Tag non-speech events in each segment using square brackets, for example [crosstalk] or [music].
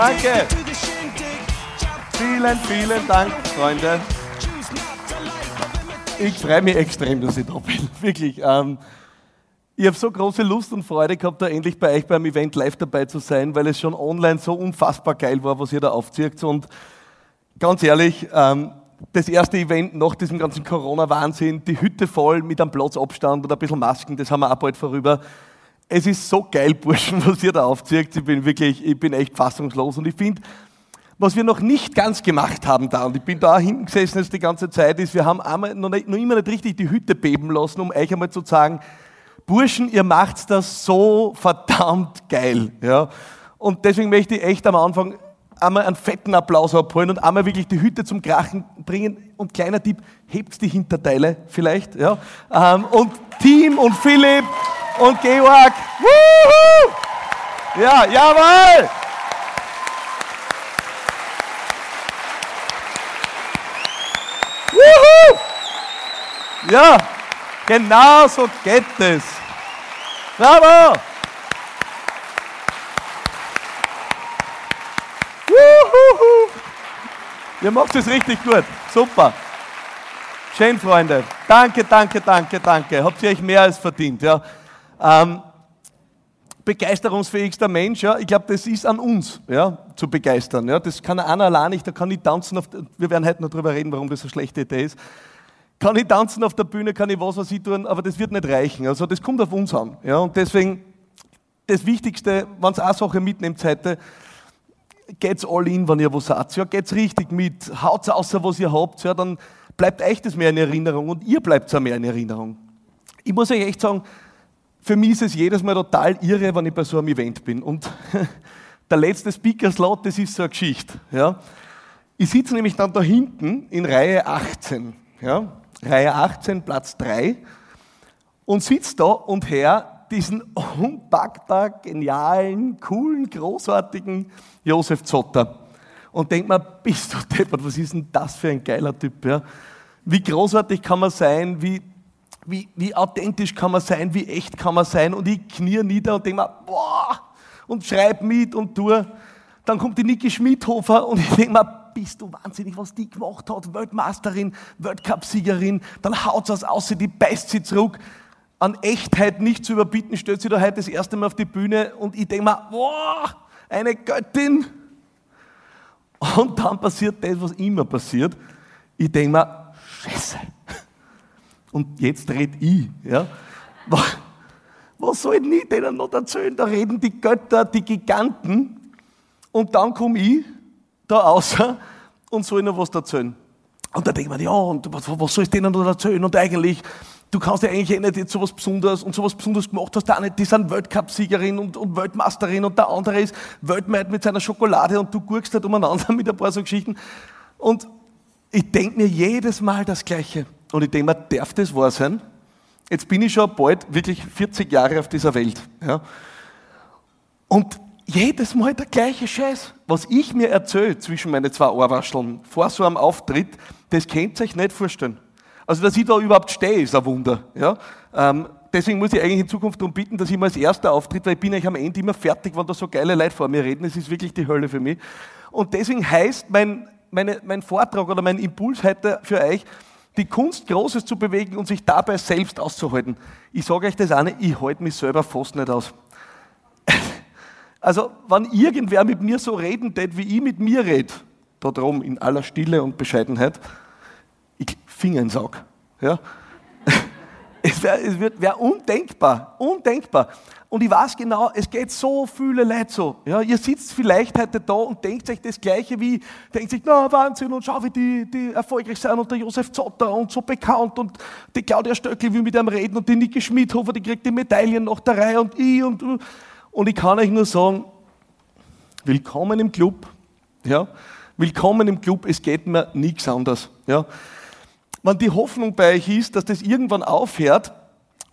Dank. Danke. Vielen, vielen Dank, Freunde. Ich freue mich extrem, dass ich da bin. [laughs] Wirklich. Ähm, ich habe so große Lust und Freude gehabt, da endlich bei euch beim Event live dabei zu sein, weil es schon online so unfassbar geil war, was ihr da aufzieht. Und ganz ehrlich, ähm, das erste Event nach diesem ganzen Corona-Wahnsinn, die Hütte voll mit einem Platzabstand und ein bisschen Masken, das haben wir auch bald vorüber. Es ist so geil, [laughs] Burschen, was ihr da aufzieht. Ich bin wirklich, ich bin echt fassungslos und ich finde, was wir noch nicht ganz gemacht haben da, und ich bin da hinten gesessen jetzt die ganze Zeit, ist, wir haben einmal, noch, nicht, noch immer nicht richtig die Hütte beben lassen, um euch einmal zu sagen, Burschen, ihr macht das so verdammt geil. Ja? Und deswegen möchte ich echt am Anfang einmal einen fetten Applaus abholen und einmal wirklich die Hütte zum Krachen bringen. Und kleiner Tipp, hebt die Hinterteile vielleicht. Ja? Ähm, und Team und Philipp und Georg. Woohoo! Ja, jawohl! Woohoo! Ja, genau so geht es. Bravo! Ihr macht es richtig gut. Super. Schön, Freunde. Danke, danke, danke, danke. Habt ihr euch mehr als verdient. Ja. Ähm, begeisterungsfähigster Mensch, ja, ich glaube, das ist an uns, ja, zu begeistern. Ja. Das kann einer allein nicht, da kann ich tanzen. Auf, wir werden heute noch darüber reden, warum das eine schlechte Idee ist. Kann ich tanzen auf der Bühne, kann ich was, was ich tun, aber das wird nicht reichen. Also das kommt auf uns an. Ja. Und deswegen, das Wichtigste, wenn es eine Sache mitnimmt heute, geht's all in, wenn ihr was sagt. Ja, geht's richtig mit, haut's außer was ihr habt, ja, dann bleibt euch das mehr in Erinnerung und ihr bleibt auch mehr in Erinnerung. Ich muss euch echt sagen, für mich ist es jedes Mal total irre, wenn ich bei so einem Event bin. Und [laughs] der letzte Speaker-Slot, das ist so eine Geschichte. Ja. Ich sitze nämlich dann da hinten in Reihe 18. Ja. Reihe 18, Platz 3. Und sitze da und her diesen [laughs] unpackbar genialen, coolen, großartigen Josef Zotter. Und denkt mir, bist du deppert, was ist denn das für ein geiler Typ? Ja? Wie großartig kann man sein, wie, wie, wie authentisch kann man sein, wie echt kann man sein? Und ich knier nieder und denke mir, boah, und schreib mit und tue. Dann kommt die Niki Schmidhofer und ich denke mir, bist du wahnsinnig, was die gemacht hat, Weltmeisterin, Weltcupsiegerin, dann haut sie aus, die beißt sie zurück an Echtheit nicht zu überbieten, stellt sie da heute das erste Mal auf die Bühne und ich denke mir, boah, eine Göttin. Und dann passiert das, was immer passiert. Ich denke mir, Scheiße. Und jetzt red ich. Ja? Was soll ich denen noch erzählen? Da reden die Götter, die Giganten. Und dann komme ich da außer und soll noch was erzählen. Und da denkt man, ja, und was, was soll ich denen noch erzählen? Und eigentlich du kannst ja eigentlich eh nicht jetzt sowas Besonderes und sowas Besonderes gemacht hast, da nicht, die sind Weltcup-Siegerin und, und Weltmeisterin und der andere ist Weltmeister mit seiner Schokolade und du guckst halt umeinander [laughs] mit ein paar so Geschichten. Und ich denke mir jedes Mal das Gleiche. Und ich denke mir, darf das wahr sein? Jetzt bin ich schon bald wirklich 40 Jahre auf dieser Welt. Ja? Und jedes Mal der gleiche Scheiß. Was ich mir erzähle zwischen meine zwei Ohrwascheln vor so einem Auftritt, das könnt ihr euch nicht vorstellen. Also, dass ich da überhaupt stehe, ist ein Wunder. Ja? Ähm, deswegen muss ich eigentlich in Zukunft darum bitten, dass ich mal als erster auftritt, weil ich bin eigentlich am Ende immer fertig, wenn da so geile Leute vor mir reden. Es ist wirklich die Hölle für mich. Und deswegen heißt mein, meine, mein Vortrag oder mein Impuls heute für euch, die Kunst, Großes zu bewegen und sich dabei selbst auszuhalten. Ich sage euch das eine, ich halte mich selber fast nicht aus. [laughs] Also, wenn irgendwer mit mir so reden tät, wie ich mit mir rede, da drum in aller Stille und Bescheidenheit, ich Finger in Sack. Ja? [laughs] Es wäre wär undenkbar, undenkbar. Und ich weiß genau, es geht so viele Leute so. Ja, ihr sitzt vielleicht heute da und denkt euch das Gleiche wie, denkt sich, na Wahnsinn und schau, wie die, die erfolgreich sind und der Josef Zotter und so bekannt und die Claudia Stöckl will mit einem reden und die Niki Schmidhofer, die kriegt die Medaillen nach der Reihe und ich und und ich kann euch nur sagen, willkommen im Club. Ja, willkommen im Club, es geht mir nichts anders. Ja, wenn die Hoffnung bei euch ist, dass das irgendwann aufhört,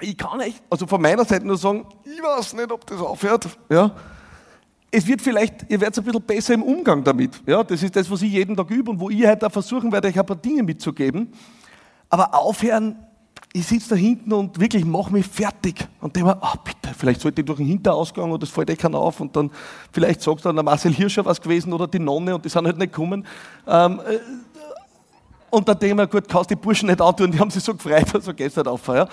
ich kann euch, also von meiner Seite nur sagen, ich weiß nicht, ob das aufhört. Ja. Es wird vielleicht, ihr werdet ein bisschen besser im Umgang damit. Ja, das ist das, was ich jeden Tag übe und wo ich heute auch versuchen werde, euch ein paar Dinge mitzugeben. Aber aufhören, ich sitze da hinten und wirklich mache mich fertig. Und denke ah, bitte, vielleicht sollte ich durch den Hinterausgang oder das fällt eh keiner auf und dann vielleicht sagt dann der Marcel Hirscher was gewesen oder die Nonne und die sind halt nicht gekommen. Ähm, äh, und dann denke ich mir, gut, kannst die Burschen nicht antun, die haben sich so gefreut, also geht's nicht auf. Ja.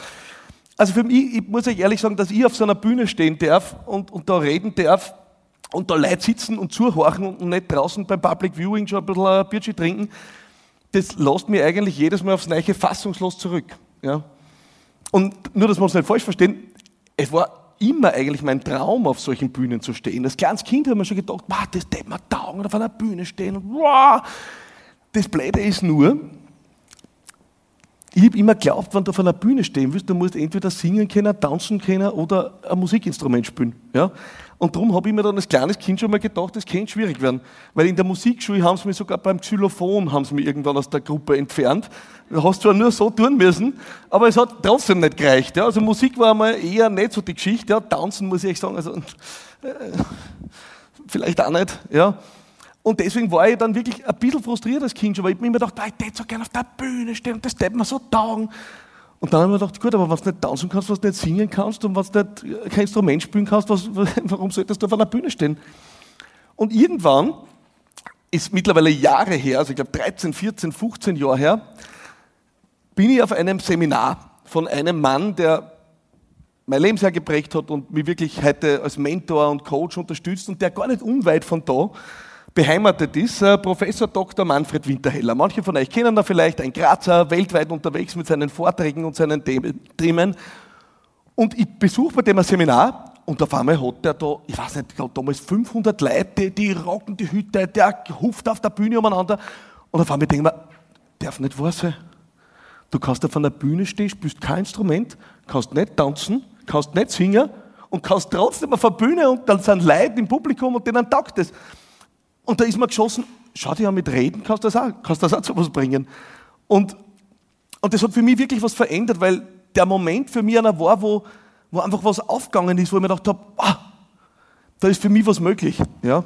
Also für mich, ich muss euch ehrlich sagen, dass ich auf so einer Bühne stehen darf und, und da reden darf und da Leute sitzen und zuhorchen und nicht draußen beim Public Viewing schon ein bisschen ein Bierchen trinken, das lässt mich eigentlich jedes Mal aufs Neiche fassungslos zurück. Ja. Und nur, dass wir uns nicht falsch verstehen, es war immer eigentlich mein Traum, auf solchen Bühnen zu stehen. Als kleines Kind habe ich mir schon gedacht, das tät mir taugen, auf einer Bühne stehen. Wow. Das Blöde ist nur, ich habe immer geglaubt, wenn du auf einer Bühne stehen willst, du musst entweder singen können, tanzen können oder ein Musikinstrument spielen. Ja? Und darum habe ich mir dann als kleines Kind schon mal gedacht, das könnte schwierig werden. Weil in der Musikschule haben sie mich sogar beim Xylophon haben sie mich irgendwann aus der Gruppe entfernt. Du hast zwar nur so tun müssen, aber es hat trotzdem nicht gereicht. Ja? Also Musik war einmal eher nicht so die Geschichte. Ja? Tanzen muss ich echt sagen, also äh, vielleicht auch nicht. Ja? Und deswegen war ich dann wirklich ein bisschen frustriert als Kind schon, weil ich mir immer gedacht, ich hätte so gerne auf der Bühne stehen und das hätte mir so taugen. Und dann habe ich mir gedacht, gut, aber wenn du nicht tanzen kannst, was du nicht singen kannst und was du nicht kein Instrument spielen kannst, was, [laughs] warum solltest du auf einer Bühne stehen? Und irgendwann ist mittlerweile Jahre her, also ich glaube 13, 14, 15 Jahre her, bin ich auf einem Seminar von einem Mann, der mein Leben sehr geprägt hat und mich wirklich heute als Mentor und Coach unterstützt und der gar nicht unweit von da beheimatet ist, äh, Professor Dr. Manfred Winterheller. Manche von euch kennen da vielleicht, ein Grazer, weltweit unterwegs mit seinen Vorträgen und seinen Themen. Und ich besuche bei dem ein Seminar und auf einmal hat der da, ich weiß nicht, ich glaube damals 500 Leute, die rocken die Hütte, der huft auf der Bühne umeinander. Und auf einmal denke ich mir, darf nicht wahr sein. Du kannst auf einer Bühne stehen, spielst kein Instrument, kannst nicht tanzen, kannst nicht singen und kannst trotzdem auf der Bühne und dann sind Leute im Publikum und denen taugt es. Und da ist mir geschossen, schau dir an mit Reden, kannst du das auch, kannst das auch zu was bringen. Und, und das hat für mich wirklich was verändert, weil der Moment für mich einer war, wo, wo einfach was aufgegangen ist, wo ich mir gedacht habe, ah, da ist für mich was möglich. Ja?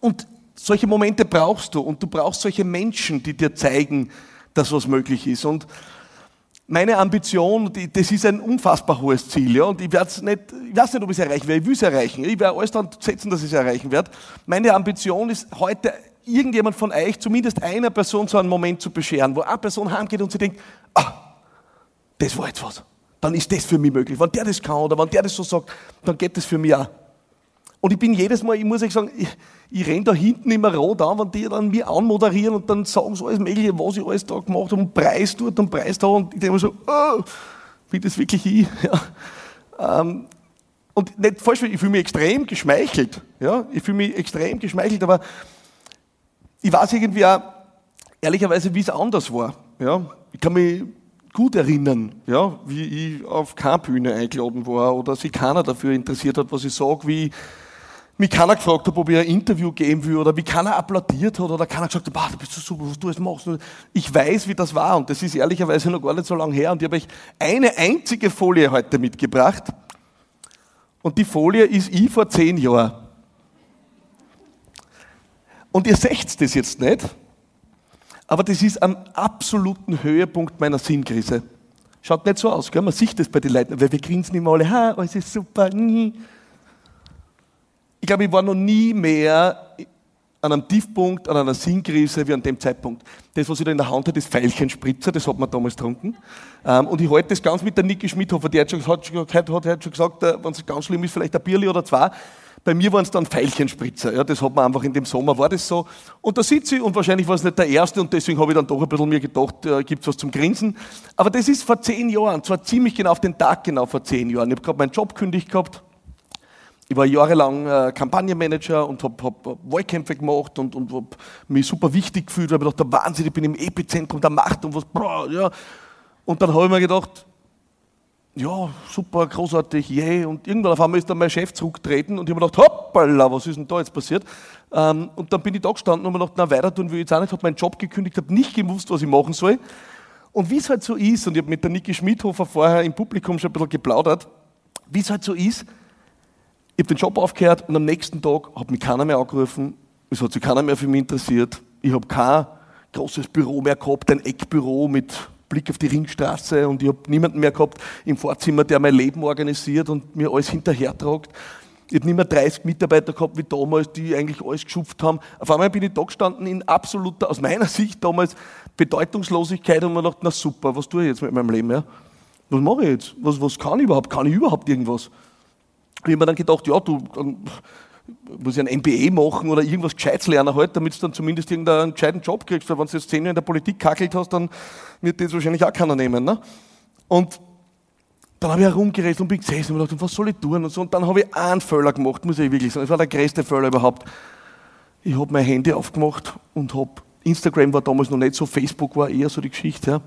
Und solche Momente brauchst du und du brauchst solche Menschen, die dir zeigen, dass was möglich ist. Und meine Ambition, das ist ein unfassbar hohes Ziel, ja, und ich werde es nicht, ich weiß nicht, ob ich es erreichen werde, ich will es erreichen, ich werde alles daran setzen, dass ich es erreichen werde. Meine Ambition ist heute, irgendjemand von euch, zumindest einer Person so einen Moment zu bescheren, wo eine Person heimgeht und sie denkt, ah, das war jetzt was. Dann ist das für mich möglich. Wenn der das kann oder wenn der das so sagt, dann geht das für mich auch. Und ich bin jedes Mal, ich muss euch sagen, ich, ich renne da hinten immer rot an, wenn die dann mir anmoderieren und dann sagen so alles Mögliche, was ich alles da gemacht habe und Preis dort und Preis da und ich denke mir so, oh, bin das wirklich ich? [laughs] Ja. Ähm, und nicht falsch, ich fühle mich extrem geschmeichelt. Ja? Ich fühle mich extrem geschmeichelt, aber ich weiß irgendwie auch, ehrlicherweise, wie es anders war. Ja? Ich kann mich gut erinnern, ja, wie ich auf keine Bühne eingeladen war oder sich keiner dafür interessiert hat, was ich sage, wie mich keiner gefragt hat, ob ich ein Interview geben will oder wie keiner applaudiert hat oder keiner gesagt hat, bah, du bist so super, was du jetzt machst. Ich weiß, wie das war und das ist ehrlicherweise noch gar nicht so lange her und ich habe euch eine einzige Folie heute mitgebracht und die Folie ist ich vor zehn Jahren. Und ihr seht das jetzt nicht, aber das ist am absoluten Höhepunkt meiner Sinnkrise. Schaut nicht so aus, gell? man sieht das bei den Leuten, weil wir grinsen immer alle, ha, alles ist super. Ich glaube, ich war noch nie mehr an einem Tiefpunkt, an einer Sinnkrise wie an dem Zeitpunkt. Das, was ich da in der Hand hatte, ist Veilchenspritzer, das hat man damals getrunken. Ähm, und ich halte das ganz mit der Niki Schmidhofer, die hat schon, hat, hat, hat schon gesagt, äh, wenn es ganz schlimm ist, vielleicht ein Bierli oder zwei. Bei mir waren es dann Veilchenspritzer. Ja, das hat man einfach in dem Sommer, war das so. Und da sitze ich und wahrscheinlich war es nicht der erste und deswegen habe ich dann doch ein bisschen mir gedacht, äh, gibt es was zum Grinsen. Aber das ist vor zehn Jahren, zwar ziemlich genau auf den Tag genau vor zehn Jahren. Ich habe gerade meinen Job kündigt gehabt ich war jahrelang äh, Kampagnenmanager und habe hab Wahlkämpfe gemacht und, und habe mich super wichtig gefühlt, weil ich gedacht, der Wahnsinn, ich bin im Epizentrum der Macht und was, boah, ja. Und dann habe ich mir gedacht, ja, super, großartig, yay. Und irgendwann auf einmal ist dann mein Chef zurückgetreten und ich habe mir gedacht, hoppala, was ist denn da jetzt passiert? Ähm, und dann bin ich da gestanden und habe mir gedacht, na, weiter tun will ich jetzt auch nicht, habe meinen Job gekündigt, habe nicht gewusst, was ich machen soll. Und wie es halt so ist, und ich habe mit der Niki Schmidhofer vorher im Publikum schon ein bisschen geplaudert, wie es halt so ist, ich habe den Job aufgehört und am nächsten Tag hat mich keiner mehr angerufen, es hat sich keiner mehr für mich interessiert. Ich habe kein großes Büro mehr gehabt, ein Eckbüro mit Blick auf die Ringstraße und ich habe niemanden mehr gehabt im Vorzimmer, der mein Leben organisiert und mir alles hinterhertragt. Ich habe nicht mehr 30 Mitarbeiter gehabt wie damals, die eigentlich alles geschupft haben. Auf einmal bin ich da gestanden in absoluter, aus meiner Sicht damals, Bedeutungslosigkeit und mir gedacht, na super, was tue ich jetzt mit meinem Leben? Ja? Was mache ich jetzt? Was, was kann ich überhaupt? Kann ich überhaupt irgendwas? Ich habe mir dann gedacht, ja, du dann muss ich ein MBA machen oder irgendwas Gescheites lernen halt, damit du dann zumindest irgendeinen gescheiten Job kriegst. Weil wenn du jetzt zehn Jahre in der Politik kackelt hast, dann wird das wahrscheinlich auch keiner nehmen. Ne? Und dann habe ich herumgeredet und bin gesessen und gedacht, was soll ich tun? Und, so. und dann habe ich einen Fehler gemacht, muss ich wirklich sagen. Das war der größte Fehler überhaupt. Ich habe mein Handy aufgemacht und habe, Instagram war damals noch nicht so, Facebook war eher so die Geschichte, ja,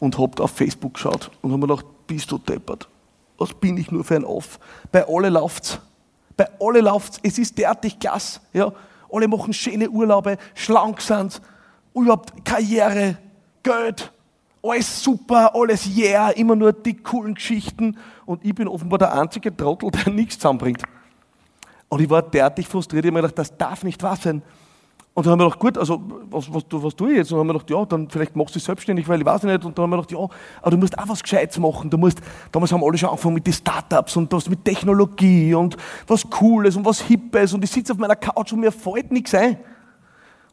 und habe auf Facebook geschaut und habe mir gedacht, bist du deppert? Was bin ich nur für ein Off? Bei alle läuft's. Bei alle läuft's. Es ist derartig klasse. Ja. Alle machen schöne Urlaube, schlank sind, überhaupt Karriere, Geld, alles super, alles yeah, immer nur die coolen Geschichten. Und ich bin offenbar der einzige Trottel, der [laughs] nichts zusammenbringt. Und ich war derartig frustriert, ich habe mir gedacht, das darf nicht wahr sein. Und dann haben wir gedacht, gut, also was, was, was tue ich jetzt? Und dann haben wir gedacht, ja, dann vielleicht machst du es selbstständig, weil ich weiß nicht. Und dann haben wir gedacht, ja, aber du musst auch was Gescheites machen. Du musst, damals haben alle schon angefangen mit den Startups und was mit Technologie und was Cooles und was Hippes. Und ich sitze auf meiner Couch und mir fällt nichts ein.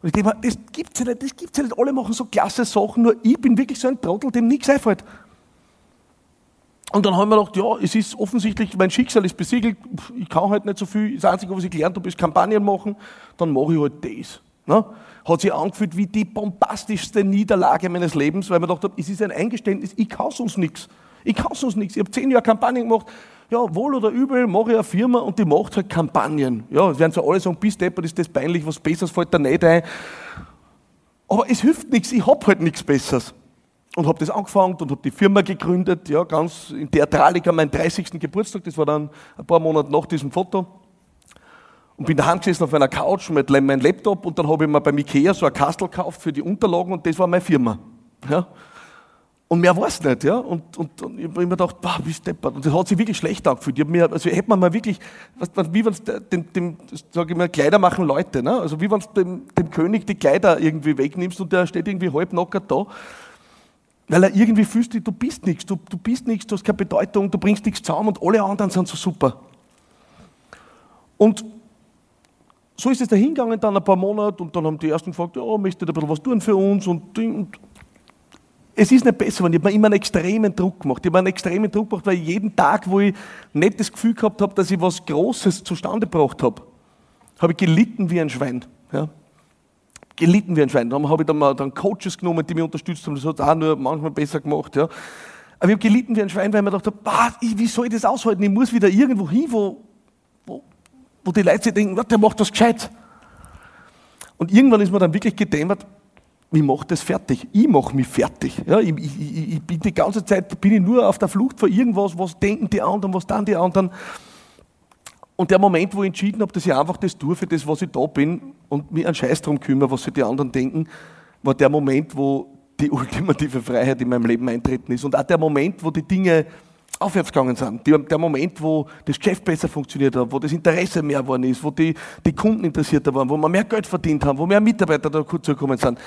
Und ich denke mir, das gibt's ja nicht, das gibt's ja nicht. Alle machen so klasse Sachen, nur ich bin wirklich so ein Trottel, dem nichts einfällt. Und dann haben wir gedacht, ja, es ist offensichtlich, mein Schicksal ist besiegelt, ich kann halt nicht so viel. Das Einzige, was ich gelernt habe, ist Kampagnen machen, dann mache ich halt das. Ne? Hat sich angefühlt wie die bombastischste Niederlage meines Lebens, weil man gedacht habe, es ist ein Eingeständnis, ich kann sonst nichts. Ich kann sonst nichts. Ich habe zehn Jahre Kampagnen gemacht. Ja, wohl oder übel, mache ich eine Firma und die macht halt Kampagnen. Ja, es werden zwar alle sagen, bis deppert ist das peinlich, was Besseres fällt da nicht ein. Aber es hilft nichts, ich habe halt nichts Besseres. Und habe das angefangen und habe die Firma gegründet, ja, ganz in Theatralika, mein 30. Geburtstag, das war dann ein paar Monate nach diesem Foto und bin daheim gesessen auf einer Couch mit meinem Laptop und dann habe ich mir beim Ikea so ein Kastel gekauft für die Unterlagen und das war meine Firma. Ja. Und mehr war es nicht, ja. Und, und, und ich habe mir gedacht, boah, wie steppert. Und das hat sich wirklich schlecht angefühlt. Ich mir, also hätte man mal wirklich, wie wenn es dem, dem sage ich mal, Kleider machen Leute, ne? Also wie wenn du dem, dem König die Kleider irgendwie wegnimmst und der steht irgendwie halb nackert da. Weil er irgendwie fühlst, du bist nichts, du, du bist nichts, du hast keine Bedeutung, du bringst nichts zusammen und alle anderen sind so super. Und so ist es dahingegangen, dann ein paar Monate und dann haben die ersten gefragt, ja, möchtet ihr ein bisschen was tun für uns und, und es ist nicht besser geworden. Ich habe immer einen extremen Druck gemacht. Ich habe einen extremen Druck gemacht, weil jeden Tag, wo ich nicht das Gefühl gehabt habe, dass ich was Großes zustande gebracht habe, habe ich gelitten wie ein Schwein. Ja? Gelitten wie ein Schwein. Dann habe ich dann mal dann Coaches genommen, die mich unterstützt haben. Das hat auch nur manchmal besser gemacht. Ja? Aber ich habe gelitten wie ein Schwein, weil ich mir gedacht habe, wie soll ich das aushalten? Ich muss wieder irgendwo hin, wo, wo die Leute sich denken, der macht das gescheit. Und irgendwann ist mir dann wirklich gedämmert, ich mache das fertig. Ich mache mich fertig. Ja, ich, ich, ich, bin die ganze Zeit bin ich nur auf der Flucht vor irgendwas, was denken die anderen, was dann die anderen. Und der Moment, wo ich entschieden habe, dass ich einfach das tue, für das, was ich da bin und mich einen Scheiß darum kümmere, was sich die anderen denken, war der Moment, wo die [laughs] ultimative Freiheit in meinem Leben eintreten ist. Und auch der Moment, wo die Dinge aufwärts gegangen sind. der Moment, wo das Geschäft besser funktioniert hat, wo das Interesse mehr geworden ist, wo die, die Kunden interessierter waren, wo wir mehr Geld verdient haben, wo mehr Mitarbeiter da kurz gekommen sind.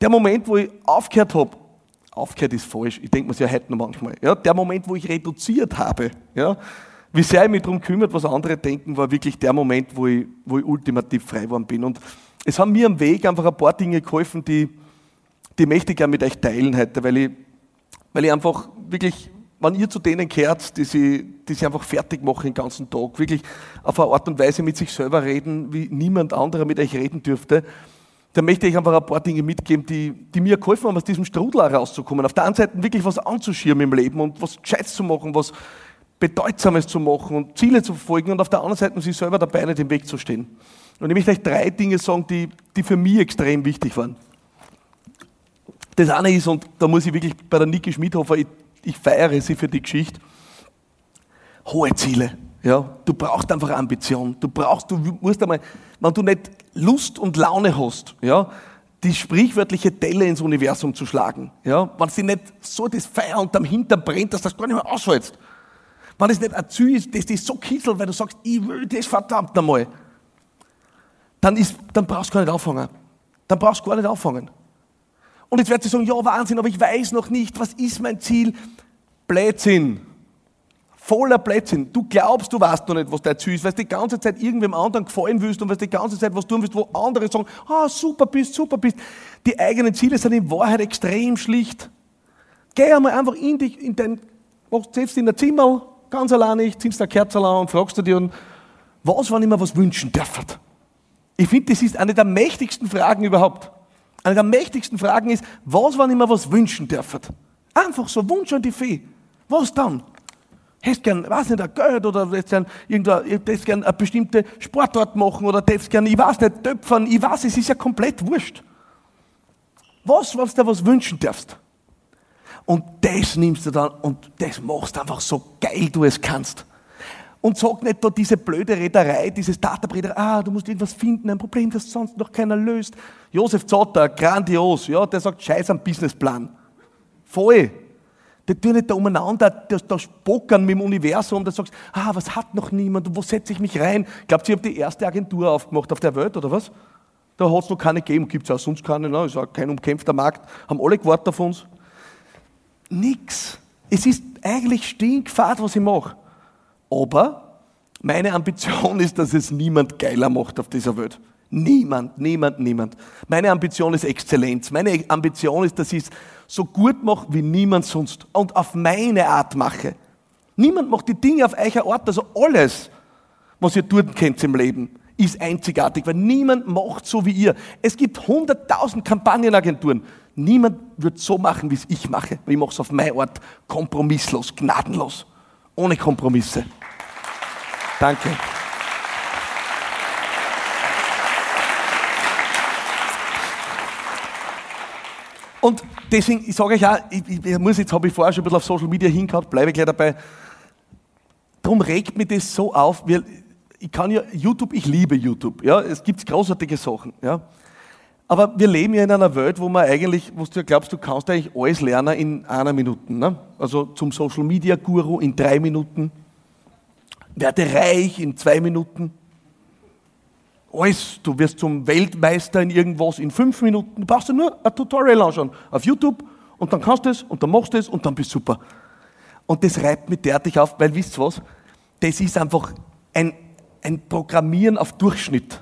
Der Moment, wo ich aufgehört habe, aufgehört ist falsch, ich denke mir ja heute noch manchmal, ja, der Moment, wo ich reduziert habe, ja, wie sehr ich mich darum kümmert, was andere denken, war wirklich der Moment, wo ich, wo ich ultimativ frei geworden bin. Und es haben mir am Weg einfach ein paar Dinge geholfen, die, die möchte ich gerne mit euch teilen heute, weil ich, weil ich einfach wirklich wenn ihr zu denen gehört, die sich, die sich einfach fertig machen den ganzen Tag, wirklich auf eine Art und Weise mit sich selber reden, wie niemand anderer mit euch reden dürfte, dann möchte ich einfach ein paar Dinge mitgeben, die, die mir geholfen haben, aus diesem Strudel herauszukommen. Auf der einen Seite wirklich was anzuschirmen im Leben und was Gescheites zu machen, was Bedeutsames zu machen und Ziele zu verfolgen und auf der anderen Seite sich selber dabei nicht im Weg zu stehen. Und ich möchte euch drei Dinge sagen, die, die für mich extrem wichtig waren. Das eine ist, und da muss ich wirklich bei der Niki Schmidhofer, ich ich feiere sie für die Geschichte. Hohe Ziele. Ja, du brauchst einfach Ambition. Du brauchst, du musst einmal, wenn du nicht Lust und Laune hast, ja, die sprichwörtliche Delle ins Universum zu schlagen, ja, wenn sie nicht so das Feuer unterm Hintern brennt, dass das gar nicht mehr aushältst. Wenn es nicht ein Ziel ist, das dich so kisselt, weil du sagst, ich will das verdammt einmal, dann, ist, dann brauchst du gar nicht auffangen. Dann brauchst du gar nicht auffangen. Und jetzt wird sie sagen, ja Wahnsinn, aber ich weiß noch nicht, was ist mein Ziel? Blödsinn. Voller Blödsinn. Du glaubst, du weißt noch nicht, was dein Ziel ist, weil du die ganze Zeit irgendwem anderen gefallen willst und weil du die ganze Zeit was tun willst, wo andere sagen, ah, super bist, super bist. Die eigenen Ziele sind in Wahrheit extrem schlicht. Geh einmal einfach in dich, in dein, setzt in dein Zimmer, ganz alleine, ziehst eine Kerze an und fragst du dir, was, wenn ich mir was wünschen darf? Ich finde, das ist eine der mächtigsten Fragen überhaupt. Eine der mächtigsten Fragen ist, was, wenn ich mir was wünschen darf? Einfach so, Wunsch an die Fee. Was dann? Hättest gern, weiß nicht, ein Geld oder hättest gern, hättest gern eine bestimmte Sportart machen oder hättest gern, ich weiß nicht, töpfern, ich weiß, es ist ja komplett wurscht. Was, was du was wünschen darfst. Und das nimmst du dann und das machst einfach so geil du es kannst. Und sag nicht da diese blöde Rederei, dieses Startup-Rederei, ah, du musst irgendwas finden, ein Problem, das sonst noch keiner löst. Josef Zotter, grandios, ja, der sagt, scheiß am Businessplan. Voll. Die tun nicht da umeinander, da, da spockern mit dem Universum, da sagst, ah, was hat noch niemand, wo setze ich mich rein? Glaubt ihr, ich habe die erste Agentur aufgemacht auf der Welt, oder was? Da hat es noch keine gegeben, gibt es auch sonst keine, ne? ist auch kein umkämpfter Markt, haben alle gewartet auf uns. Nix. Es ist eigentlich stinkfad, was ich mache. Aber meine Ambition ist, dass es niemand geiler macht auf dieser Welt. Niemand, niemand, niemand. Meine Ambition ist Exzellenz. Meine Ambition ist, dass ich es so gut mache wie niemand sonst und auf meine Art mache. Niemand macht die Dinge auf eicher Art, also alles, was ihr tun könnt im Leben, ist einzigartig, weil niemand macht so wie ihr. Es gibt hunderttausend Kampagnenagenturen. Niemand wird so machen, wie es ich mache. Ich mache es auf meine Art kompromisslos, gnadenlos, ohne Kompromisse. Danke. Und deswegen, ich sage euch auch, ich, ich muss jetzt, habe ich vorher schon ein bisschen auf Social Media hingehauen, bleibe gleich dabei. Darum regt mich das so auf, weil ich kann ja, YouTube, ich liebe YouTube, ja, es gibt großartige Sachen, ja. Aber wir leben ja in einer Welt, wo man eigentlich, wo du glaubst, du kannst eigentlich alles lernen in einer Minute. Ne? Also zum Social Media Guru in drei Minuten, werde reich in zwei Minuten. Alles, du wirst zum Weltmeister in irgendwas in fünf Minuten. Du brauchst nur ein Tutorial anschauen auf YouTube und dann kannst du es und dann machst du es und dann bist du super. Und das reibt mich derartig auf, weil wisst ihr was? Das ist einfach ein, ein Programmieren auf Durchschnitt.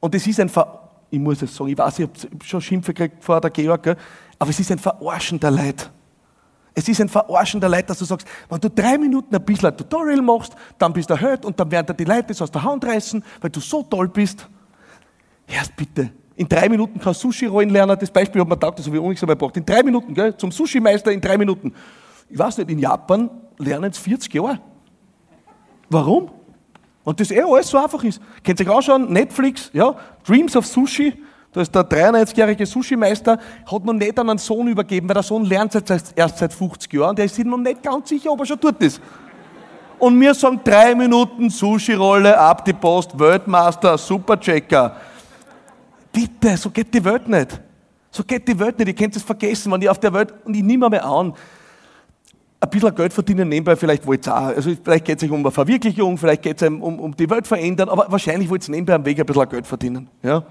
Und das ist ein Ver ich muss es sagen, ich weiß, ich habe schon Schimpfe gekriegt vor der Georg, aber es ist ein Verarschen der Leid. Es ist ein Verarschen der dass du sagst, wenn du drei Minuten ein bisschen ein Tutorial machst, dann bist du erhöht und dann werden dir die Leute das aus der Hand reißen, weil du so toll bist. Erst bitte. In drei Minuten kannst du Sushi rollen lernen. Das Beispiel hat man taugt, das habe ich auch nicht einmal gebracht. In drei Minuten, gell? zum Sushi-Meister in drei Minuten. Ich weiß nicht, in Japan lernen es 40 Jahre. Warum? Und das eh alles so einfach ist. Könnt ihr euch anschauen, Netflix, ja, Dreams of Sushi, da ist der 93-jährige Sushi-Meister, hat noch nicht an einen Sohn übergeben, weil der Sohn lernt jetzt erst seit 50 Jahren, der ist sich noch nicht ganz sicher, ob er schon tut ist. Und wir sagen drei Minuten Sushi-Rolle, ab die Post, Weltmaster, Superchecker. Bitte, so geht die Welt nicht. So geht die Welt nicht. Ihr könnt es vergessen, wenn ihr auf der Welt, und ich nehme mehr an, ein bisschen Geld verdienen nebenbei, vielleicht wollt ihr auch. Also vielleicht geht es euch um eine Verwirklichung, vielleicht geht es um, um die Welt verändern, aber wahrscheinlich wollt ihr nebenbei am Weg ein bisschen Geld verdienen. Ja?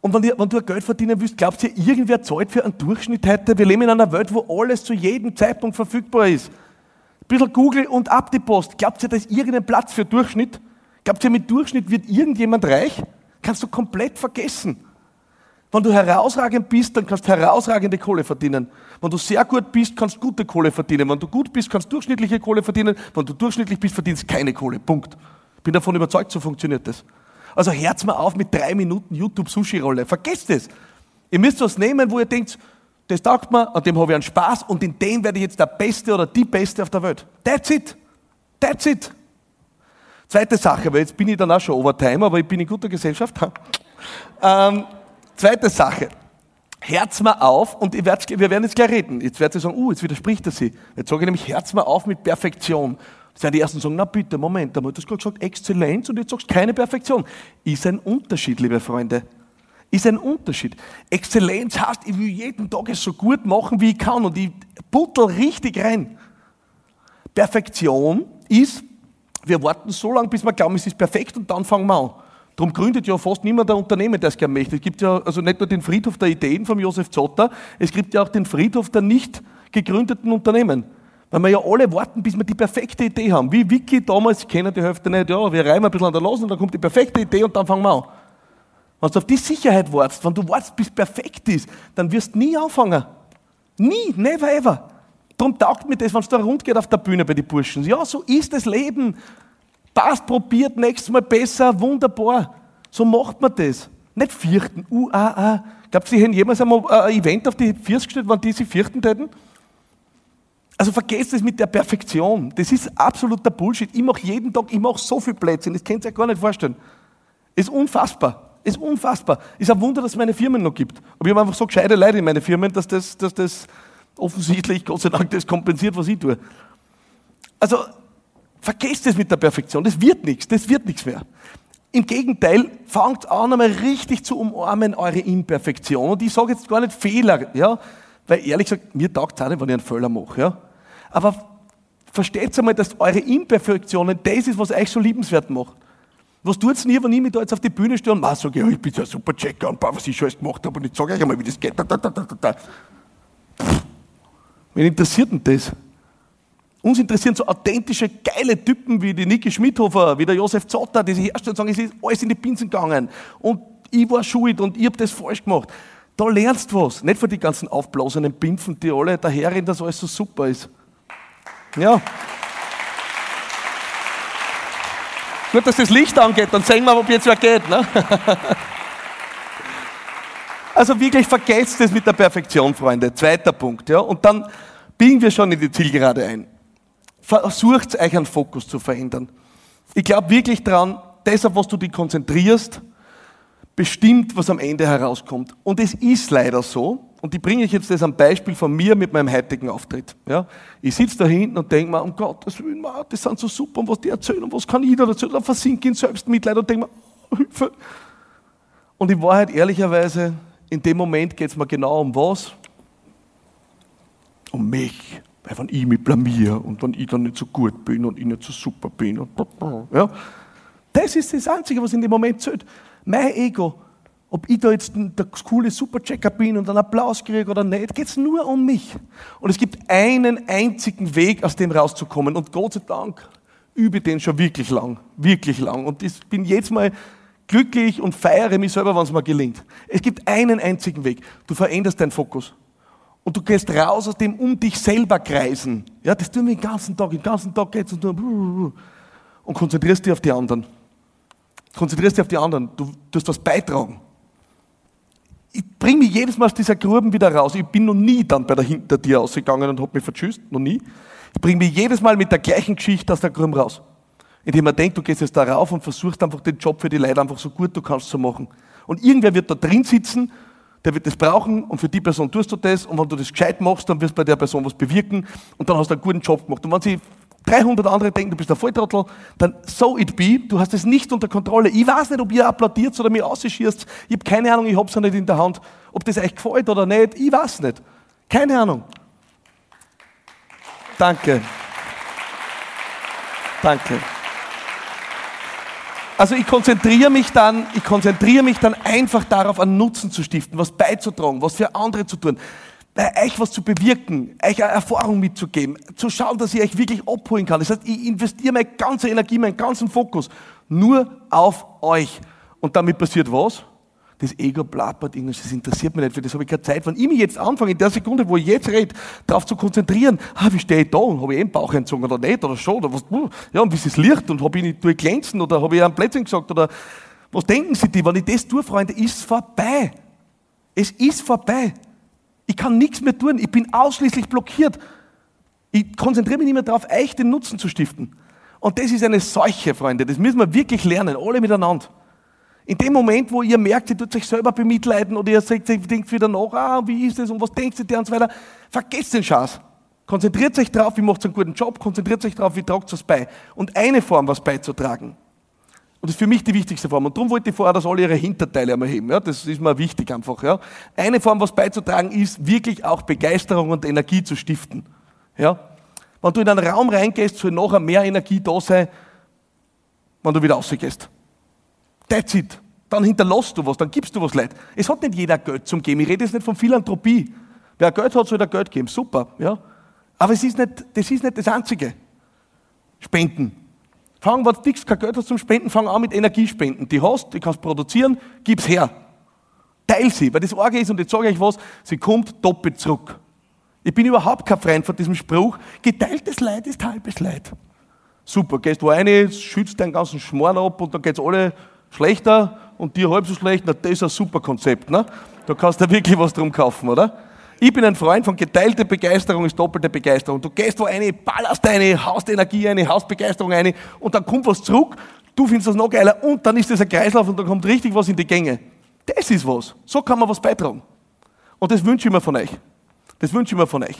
Und wenn, ihr, wenn du Geld verdienen willst, glaubst du, irgendwer zahlt für einen Durchschnitt heute? Wir leben in einer Welt, wo alles zu jedem Zeitpunkt verfügbar ist. Ein bisschen Google und ab die Post. Glaubt ihr, da ist irgendein Platz für Durchschnitt? Glaubt ihr, mit Durchschnitt wird irgendjemand reich? Kannst du komplett vergessen. Wenn du herausragend bist, dann kannst du herausragende Kohle verdienen. Wenn du sehr gut bist, kannst du gute Kohle verdienen. Wenn du gut bist, kannst du durchschnittliche Kohle verdienen. Wenn du durchschnittlich bist, verdienst keine Kohle. Punkt. Bin davon überzeugt, so funktioniert das. Also herz mal auf mit drei Minuten YouTube-Sushi-Rolle. Vergesst es. Ihr müsst was nehmen, wo ihr denkt, das taugt mir, an dem habe ich einen Spaß und in dem werde ich jetzt der Beste oder die Beste auf der Welt. That's it. That's it. Zweite Sache, weil jetzt bin ich dann auch schon Overtime, aber ich bin in guter Gesellschaft. Ähm, Zweite Sache. Herz mal auf und wir werden jetzt gleich reden. Jetzt werdet ihr sagen, uh, jetzt widerspricht er sich. Jetzt sage ich nämlich, Herz mal auf mit Perfektion. Werden die Ersten sagen, na bitte, Moment, da hast du gerade gesagt Exzellenz und jetzt sagst du keine Perfektion. Ist ein Unterschied, liebe Freunde. Ist ein Unterschied. Exzellenz heißt, ich will jeden Tag es so gut machen, wie ich kann und ich puttel richtig rein. Perfektion ist, wir warten so lange, bis wir glauben, es ist perfekt und dann fangen wir an. Darum gründet ja fast niemand ein Unternehmen, es gerne möchte. Es gibt ja also nicht nur den Friedhof der Ideen von Josef Zotter, es gibt ja auch den Friedhof der nicht gegründeten Unternehmen. Weil wir ja alle warten, bis wir die perfekte Idee haben. Wie Wiki damals, kennen die Hälfte nicht, ja, wir reimen ein bisschen an der und dann kommt die perfekte Idee und dann fangen wir an. Wenn du auf die Sicherheit wartest, wenn du wartest, bis perfekt ist, dann wirst du nie anfangen. Nie, never ever. Darum taugt mir das, wenn es da rund geht auf der Bühne bei den Burschen. Ja, so ist das Leben. Passt, probiert, nächstes Mal besser, wunderbar. So macht man das. Nicht fürchten. Uh, ah, ah. Glaubt Sie hätten jemals einmal ein Event auf die Füße gestellt, wenn die sich fürchten täten? Also vergesst es mit der Perfektion. Das ist absoluter Bullshit. Ich mache jeden Tag, ich mache so viel Plätzchen, das könnt ihr euch gar nicht vorstellen. Ist unfassbar. Ist unfassbar. Ist ein Wunder, dass es meine Firmen noch gibt. Aber ich habe einfach so gescheite Leute in meine Firmen, dass das, dass das offensichtlich, Gott sei Dank, das kompensiert, was ich tue. Also, vergesst es mit der Perfektion. Das wird nichts. Das wird nichts mehr. Im Gegenteil, fangt an, einmal richtig zu umarmen, eure Imperfektion. Und ich sage jetzt gar nicht Fehler, ja, weil ehrlich gesagt, mir taugt es auch nicht, wenn ich einen Fehler mache, ja. Aber versteht einmal, dass eure Imperfektionen das ist, was euch so liebenswert macht. Was tut es nie, wenn ich mich da jetzt auf die Bühne stehe und sage, ja, ich bin ja super Checker und was ich schon alles gemacht habe und ich sage euch einmal, wie das geht. Da, da, da, da, da. Wen interessiert denn das? Uns interessieren so authentische, geile Typen wie die Niki Schmidhofer, wie der Josef Zotter, die sich herstellen und sagen, es ist alles in die Pinsen gegangen und ich war schuld und ich habe das falsch gemacht. Da lernst du was. Nicht von den ganzen aufblasenen Pimpfen, die alle daherrennen, dass alles so super ist. Ja. Gut, dass das Licht angeht, dann sehen wir, ob jetzt wer geht. Ne? [laughs] Also wirklich vergesst es mit der Perfektion, Freunde. Zweiter Punkt. Ja? Und dann biegen wir schon in die Zielgerade ein. Versucht euch einen Fokus zu verändern. Ich glaube wirklich daran, das, auf was du dich konzentrierst, bestimmt, was am Ende herauskommt. Und es ist leider so, und ich bringe ich jetzt das am Beispiel von mir mit meinem heutigen Auftritt. Ja? Ich sitze da hinten und denke mir, um Willen, das sind so super, und was die erzählen, und was kann ich da erzählen, dann versinke ich in Selbstmitleid und denke mir, oh, Hilfe. Und in Wahrheit, ehrlicherweise, in dem Moment geht es mir genau um was? Um mich. Weil wenn ich mich blamier und wenn ich dann nicht so gut bin und ich nicht so super bin und ja, das ist das Einzige, was in dem Moment zählt. Mein Ego, ob ich da jetzt der coole Superchecker bin und einen Applaus kriege oder nicht, geht es nur um mich. Und es gibt einen einzigen Weg, aus dem rauszukommen. Und Gott sei Dank übe den schon wirklich lang, wirklich lang. Und ich bin jetzt mal glücklich und feiere mich selber, wenn es mir gelingt. Es gibt einen einzigen Weg. Du veränderst deinen Fokus und du gehst raus aus dem um dich selber kreisen. Ja, das tun wir den ganzen Tag. Den ganzen Tag geht's und du und konzentrierst dich auf die anderen. Konzentrierst dich auf die anderen. Du tust was beitragen. Ich bringe mich jedes Mal aus dieser Gruben wieder raus. Ich bin noch nie dann bei der hinter dir ausgegangen und habe mich verschüsst. Noch nie. Ich bringe mich jedes Mal mit der gleichen Geschichte aus der Gruben raus. Indem man denkt, du gehst jetzt da rauf und versuchst einfach den Job für die Leute einfach so gut du kannst zu machen. Und irgendwer wird da drin sitzen der wird das brauchen und für die Person tust du das und wenn du das gescheit machst, dann wirst du bei der Person was bewirken und dann hast du einen guten Job gemacht. Und wenn sie 300 andere denken, du bist ein Volltrottel, dann so it be, du hast es nicht unter Kontrolle. Ich weiß nicht, ob ihr applaudiert oder mir ausschießt. Ich habe keine Ahnung, ich habe es nicht in der Hand. Ob das euch gefällt oder nicht, ich weiß nicht. Keine Ahnung. Danke. Danke. Also ich konzentriere mich dann, ich konzentriere mich dann einfach darauf, einen Nutzen zu stiften, was beizutragen, was für andere zu tun, euch was zu bewirken, euch eine Erfahrung mitzugeben, zu schauen, dass ich euch wirklich abholen kann. Das heißt, ich investiere meine ganze Energie, meinen ganzen Fokus nur auf euch. Und damit passiert was? das Ego plappert irgendwas, das interessiert mich nicht, für das habe ich keine Zeit. Wenn ich mich jetzt anfange, in der Sekunde, wo ich jetzt rede, darauf zu konzentrieren, ah, wie stehe ich da und habe ich eh einen Bauch entzogen oder nicht oder schon oder was, ja, und wie ist das Licht und habe ich nicht durchglänzen oder habe ich einen Plätzchen gesagt oder was denken Sie die? Wenn ich das tue, Freunde, ist es vorbei. Es ist vorbei. Ich kann nichts mehr tun. Ich bin ausschließlich blockiert. Ich konzentriere mich nicht mehr darauf, euch den Nutzen zu stiften. Und das ist eine Seuche, Freunde. Das müssen wir wirklich lernen, alle miteinander. In dem Moment, wo ihr merkt, ihr tut euch selber bemitleiden oder ihr denkt wieder nach, ah, wie ist es und was denkt ihr und so weiter, vergesst den Schatz. Konzentriert euch darauf, wie macht einen guten Job, konzentriert euch darauf, wie tragt es bei. Und eine Form, was beizutragen. Und das ist für mich die wichtigste Form. Und darum wollte ich vorher, dass alle ihre Hinterteile einmal heben. Ja, das ist mir wichtig einfach. Ja. Eine Form, was beizutragen, ist wirklich auch Begeisterung und Energie zu stiften. Ja. Wenn du in einen Raum reingehst, soll nachher mehr Energie da sein, wenn du wieder rausgehst. That's it. Dann hinterlässt du was, dann gibst du was Leid. Es hat nicht jeder Geld zum Geben. Ich rede jetzt nicht von Philanthropie. Wer Geld hat, soll er Geld geben. Super, ja. Aber es ist nicht, das ist nicht das Einzige. Spenden. Fang, wenn du kein Geld hast zum Spenden, fang an mit Energiespenden. Die hast, die kannst produzieren, gib's her. Teil sie, weil das Orge ist, und jetzt sage ich euch was, sie kommt doppelt zurück. Ich bin überhaupt kein Freund von diesem Spruch, geteiltes Leid ist halbes Leid. Super, gehst wo rein, schützt deinen ganzen Schmarrn ab und dann geht's alle schlechter und dir halb so schlecht, na, das ist ein super Konzept, ne? Da kannst du wirklich was drum kaufen, oder? Ich bin ein Freund von geteilte Begeisterung ist doppelte Begeisterung. Du gehst wo eine, ballerst eine, haust Energie eine, haust Begeisterung eine und dann kommt was zurück, du findest das noch geiler und dann ist das ein Kreislauf und dann kommt richtig was in die Gänge. Das ist was. So kann man was beitragen. Und das wünsche ich mir von euch. Das wünsche ich mir von euch.